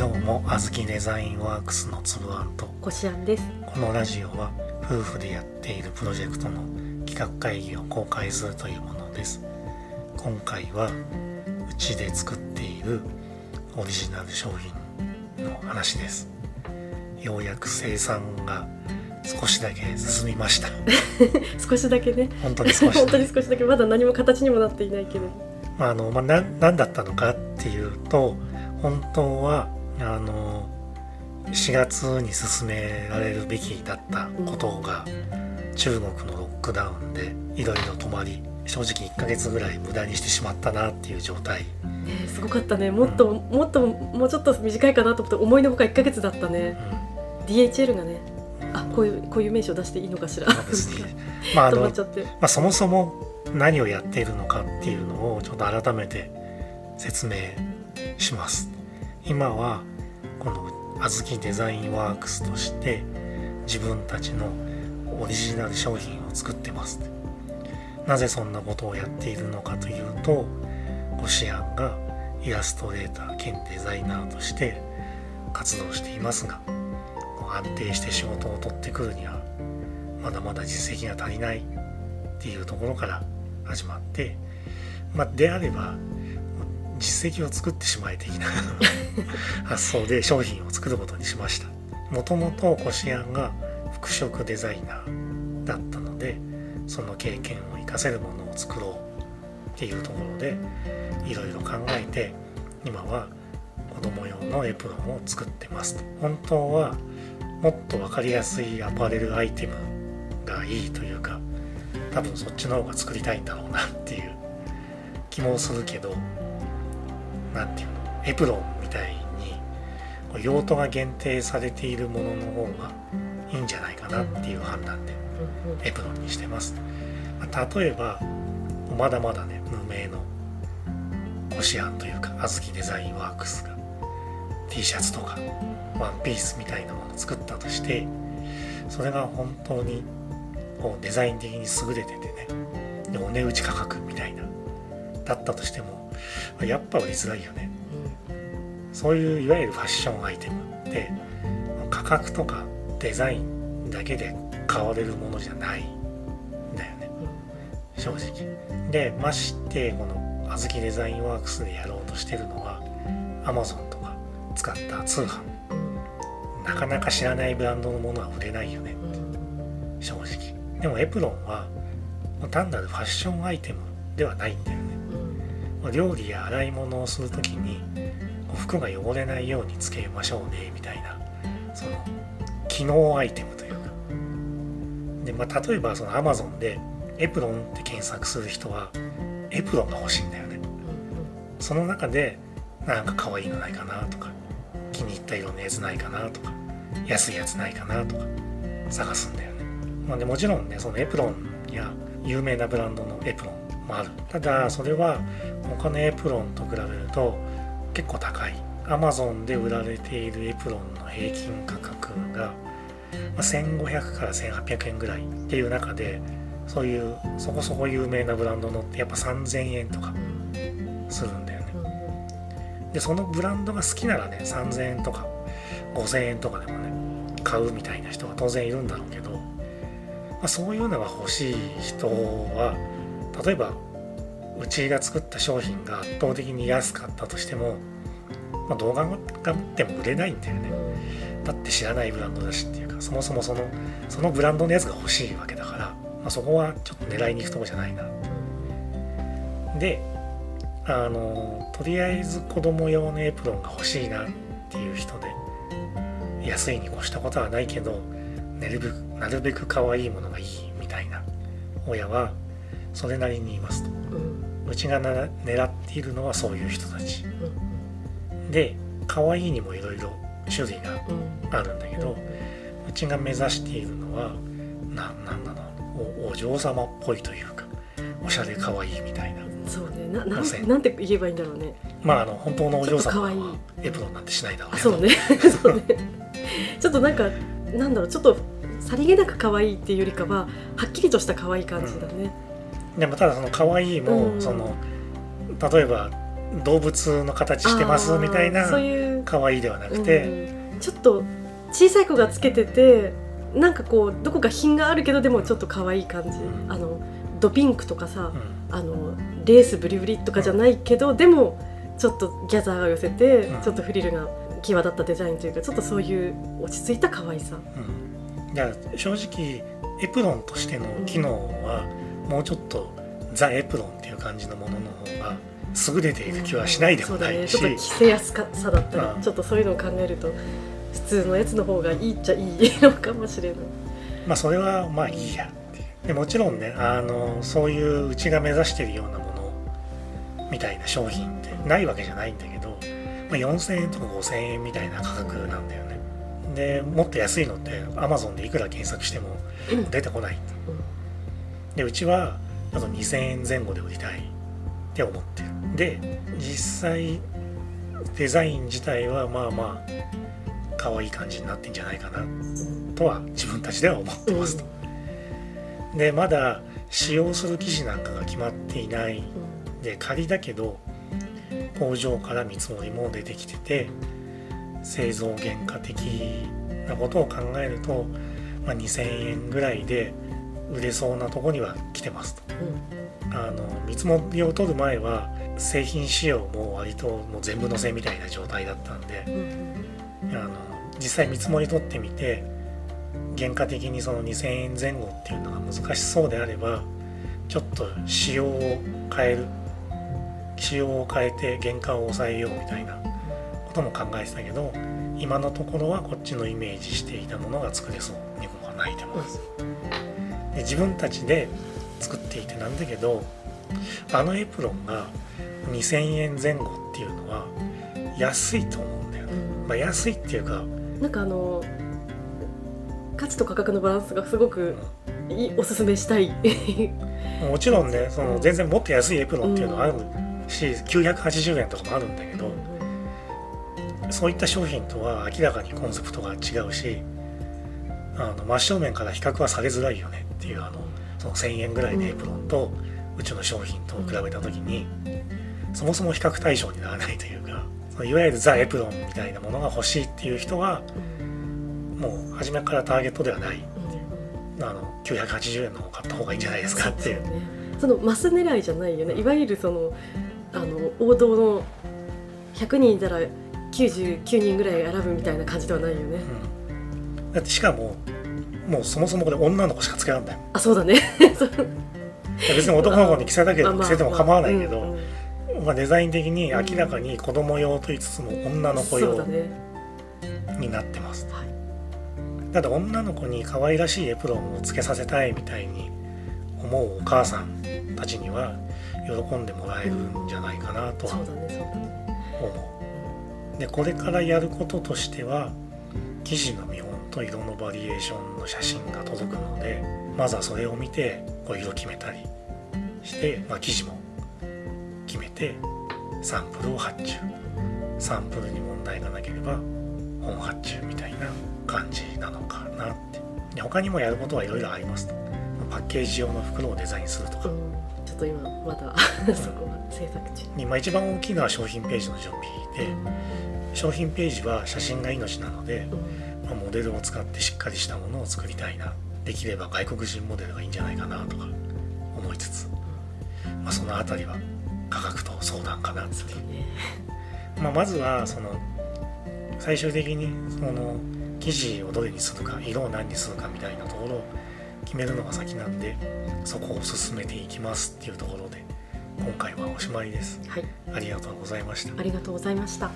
どうもあずきデザインワークスのつぶあんとこしあんです。このラジオは夫婦でやっているプロジェクトの企画会議を公開するというものです。今回はうちで作っているオリジナル商品の話です。ようやく生産が少しだけ進みました。少しだけね。本当に少し 本当に少しだけ。まだ何も形にもなっていないけど。まああのまあ、な何だったのかっていうと本当はあの4月に進められるべきだったことが、中国のロックダウンでいろいろ止まり正直1ヶ月ぐらい無駄にしてしまったなっていう状態、ねえすごかったね。もっと、もっともうちょっと短いかなと思って思いのほか1ヶ月だったね。うん。DHL がねあこういうこういう名称出していいのかしら。まああのまあ、そもそも何をやっているのかっていうのをちょっと改めて説明します今はこのあずきデザインワークスとして自分たちのオリジナル商品を作ってます。なぜそんなことをやっているのかというとゴシアンがイラストレーター兼デザイナーとして活動していますが安定して仕事を取ってくるにはまだまだ実績が足りないっていうところから始まって、まあ、であれば実績を作ってしまえ的な発想で商品を作ることにしました。もともとコシアンが服飾デザイナーだったのでその経験を生かせるものを作ろうっていうところでいろいろ考えて今は子供用のエプロンを作ってます本当はもっと分かりやすいアパレルアイテムがいいというか多分そっちの方が作りたいんだろうなっていう気もするけど何ていうのエプロンみたいに用途が限定されているものの方がいいんじゃないかなっていう判断でエプロンにしてます、まあ例えばまだまだね無名のコシアンというかあずきデザインワークスが T シャツとかワンピースみたいなものを作ったとしてそれが本当にこうデザイン的に優れててねでお値打ち価格みたいなだったとしてもやっぱ売りづらいよね。そういういわゆるファッションアイテムって価格とかデザインだけで買われるものじゃない。んだよね。正直。でましてこのあずきデザインワークスでやろうとしてるのは Amazon とか使った通販。なかなか知らないブランドのものは売れないよね。うん。うん正直。でもエプロンは単なるファッションアイテムではないんだよね。うんま料理や洗い物をする時にこう服が汚れないようにつけましょうねみたいなその機能アイテムというか。で、まあ、例えばその Amazon でエプロンって検索する人はエプロンが欲しいんだよね。その中でなんか可愛いのないかなとか気に入った色のやつないかなとか安いやつないかなとか探すんだよね、まあ、でもちろんねそのエプロンや有名なブランドのエプロンもある。ただそれは他のエプロンと比べると結構高い。Amazon で売られているエプロンの平均価格が1500から1800円ぐらいっていう中でそういうそこそこ有名なブランドのってやっぱ3000円とかするんだよね。でそのブランドが好きならね3000円とか5000円とかでもね買うみたいな人は当然いるんだろうけど、まあ、そういうのが欲しい人は例えばうちが作った商品が圧倒的に安かったとしても、まあ、動画が持っても売れないんだよね。だって知らないブランドだしっていうかそもそもそのそのブランドのやつが欲しいわけだから、まあ、そこはちょっと狙いに行くとこじゃないな。であのとりあえず子供用のエプロンが欲しいなっていう人で安いに越したことはないけどなるべくなるべく可愛いものがいいみたいな親はそれなりにいますと。うん。うちがな狙っているのはそういう人たち。うんで可愛いにもいろいろ種類がうん。あるんだけどうちが目指しているのはななんだろうおお嬢様っぽいというかおしゃれ可愛いみたいな。そうね。なななんて言えばいいんだろうね。まああの本当のお嬢様はエプロンなんてしないだろうそうね。そうね。ちょっとなんかなんだろう。ちょっとさりげなく可愛いっていうよりかははっきりとした可愛い感じだね、でもただその可愛いも、うん。その例えば動物の形してますみたいなそういう。可愛いではなくて、うんちょっと小さい子がつけててなんかこうどこか品があるけどでもちょっと可愛い感じ、うん。あのドピンクとかさう、ん。あのレースブリブリとかじゃないけど、でもちょっとギャザーが寄せて、うん。ちょっとフリルが際立ったデザインというかちょっとそういう落ち着いた可愛さ、うん、だから正直エプロンとしての機能はもうちょっとザ・エプロンっていう感じのものの方が優れている気はしないでもないし、そうだね、ちょっと着せやすさだったり、うん。ちょっとそういうのを考えると普通のやつの方がいいっちゃいいのかもしれない。まあそれはまあいいや。っていうでもちろんねあのそういううちが目指してるようなものみたいな商品ってないわけじゃないんだけど、まあ、4000円とか5000円みたいな価格なんだよね。でもっと安いのって Amazon でいくら検索しても出てこないでうちはあと2000円前後で売りたいって思ってる。で実際デザイン自体はまあまあ可愛い感じになってんじゃないかなとは自分たちでは思ってますと、でまだ使用する生地なんかが決まっていない。で仮だけど工場から見積もりも出てきてて製造原価的なことを考えると、まあ、2000円ぐらいで売れそうなとこには来てますと。あの見積もりを取る前は製品仕様も割ともう全部載せみたいな状態だったんでうんうんあの実際見積もり取ってみて原価的にその2000円前後っていうのが難しそうであればちょっと仕様を変える仕様を変えて原価を抑えようみたいなことも考えてたけど今のところはこっちのイメージしていたものが作れそうにもないと思います。で自分たちで作っていてなんだけどあのエプロンが2000円前後っていうのは安いと思うんだよね。うんまあ、安いっていうか、なんかあの価値と価格のバランスがすごくいいおすすめしたい。もちろんねその全然もっと安いエプロンっていうのはあるし、980円とかもあるんだけど、そういった商品とは明らかにコンセプトが違うしあの真正面から比較はされづらいよねっていうあのその1,000円ぐらいのエプロンとうちの商品と比べた時にそもそも比較対象にならないというかそのいわゆるザ・エプロンみたいなものが欲しいっていう人はもう初めからターゲットではない。あの980円の方買った方がいいんじゃないですかっていう。ねそのマス狙いじゃないよね。いわゆるそのあの王道の100人いたら99人ぐらい選ぶみたいな感じではないよね。うんだってしかももうそもそもこれ女の子しかつけらんないあそうだね。別に男の子に着せたけど着せても構わないけど、うんうん。まあ、デザイン的に明らかに子供用と言いつつも女の子用になってます。はい。だって女の子に可愛らしいエプロンをつけさせたいみたいに思うお母さんたちには喜んでもらえるんじゃないかなとはそうだねそうだね。思う。でこれからやることとしては生地の見本と色のバリエーションの写真が届くのでまずはそれを見てこう色決めたりして、まあ、生地も決めてサンプルを発注。サンプルに問題がなければ本発注みたいな感じなのかなって。で他にもやることはいろいろありますと。パッケージ用の袋をデザインするとか。うんちょっと今まだそこは制作中。でまあ一番大きいのは商品ページの準備で商品ページは写真が命なので、うんまあ、モデルを使ってしっかりしたものを作りたいな。できれば外国人モデルがいいんじゃないかなとか思いつつ、まあ、その辺りは価格と相談かなっていう、そうだね。まあ、まずはその最終的にその生地をどれにするか色を何にするかみたいなところを決めるのが先なんでそこを進めていきますっていうところで今回はおしまいです。はい。ありがとうございました。ありがとうございました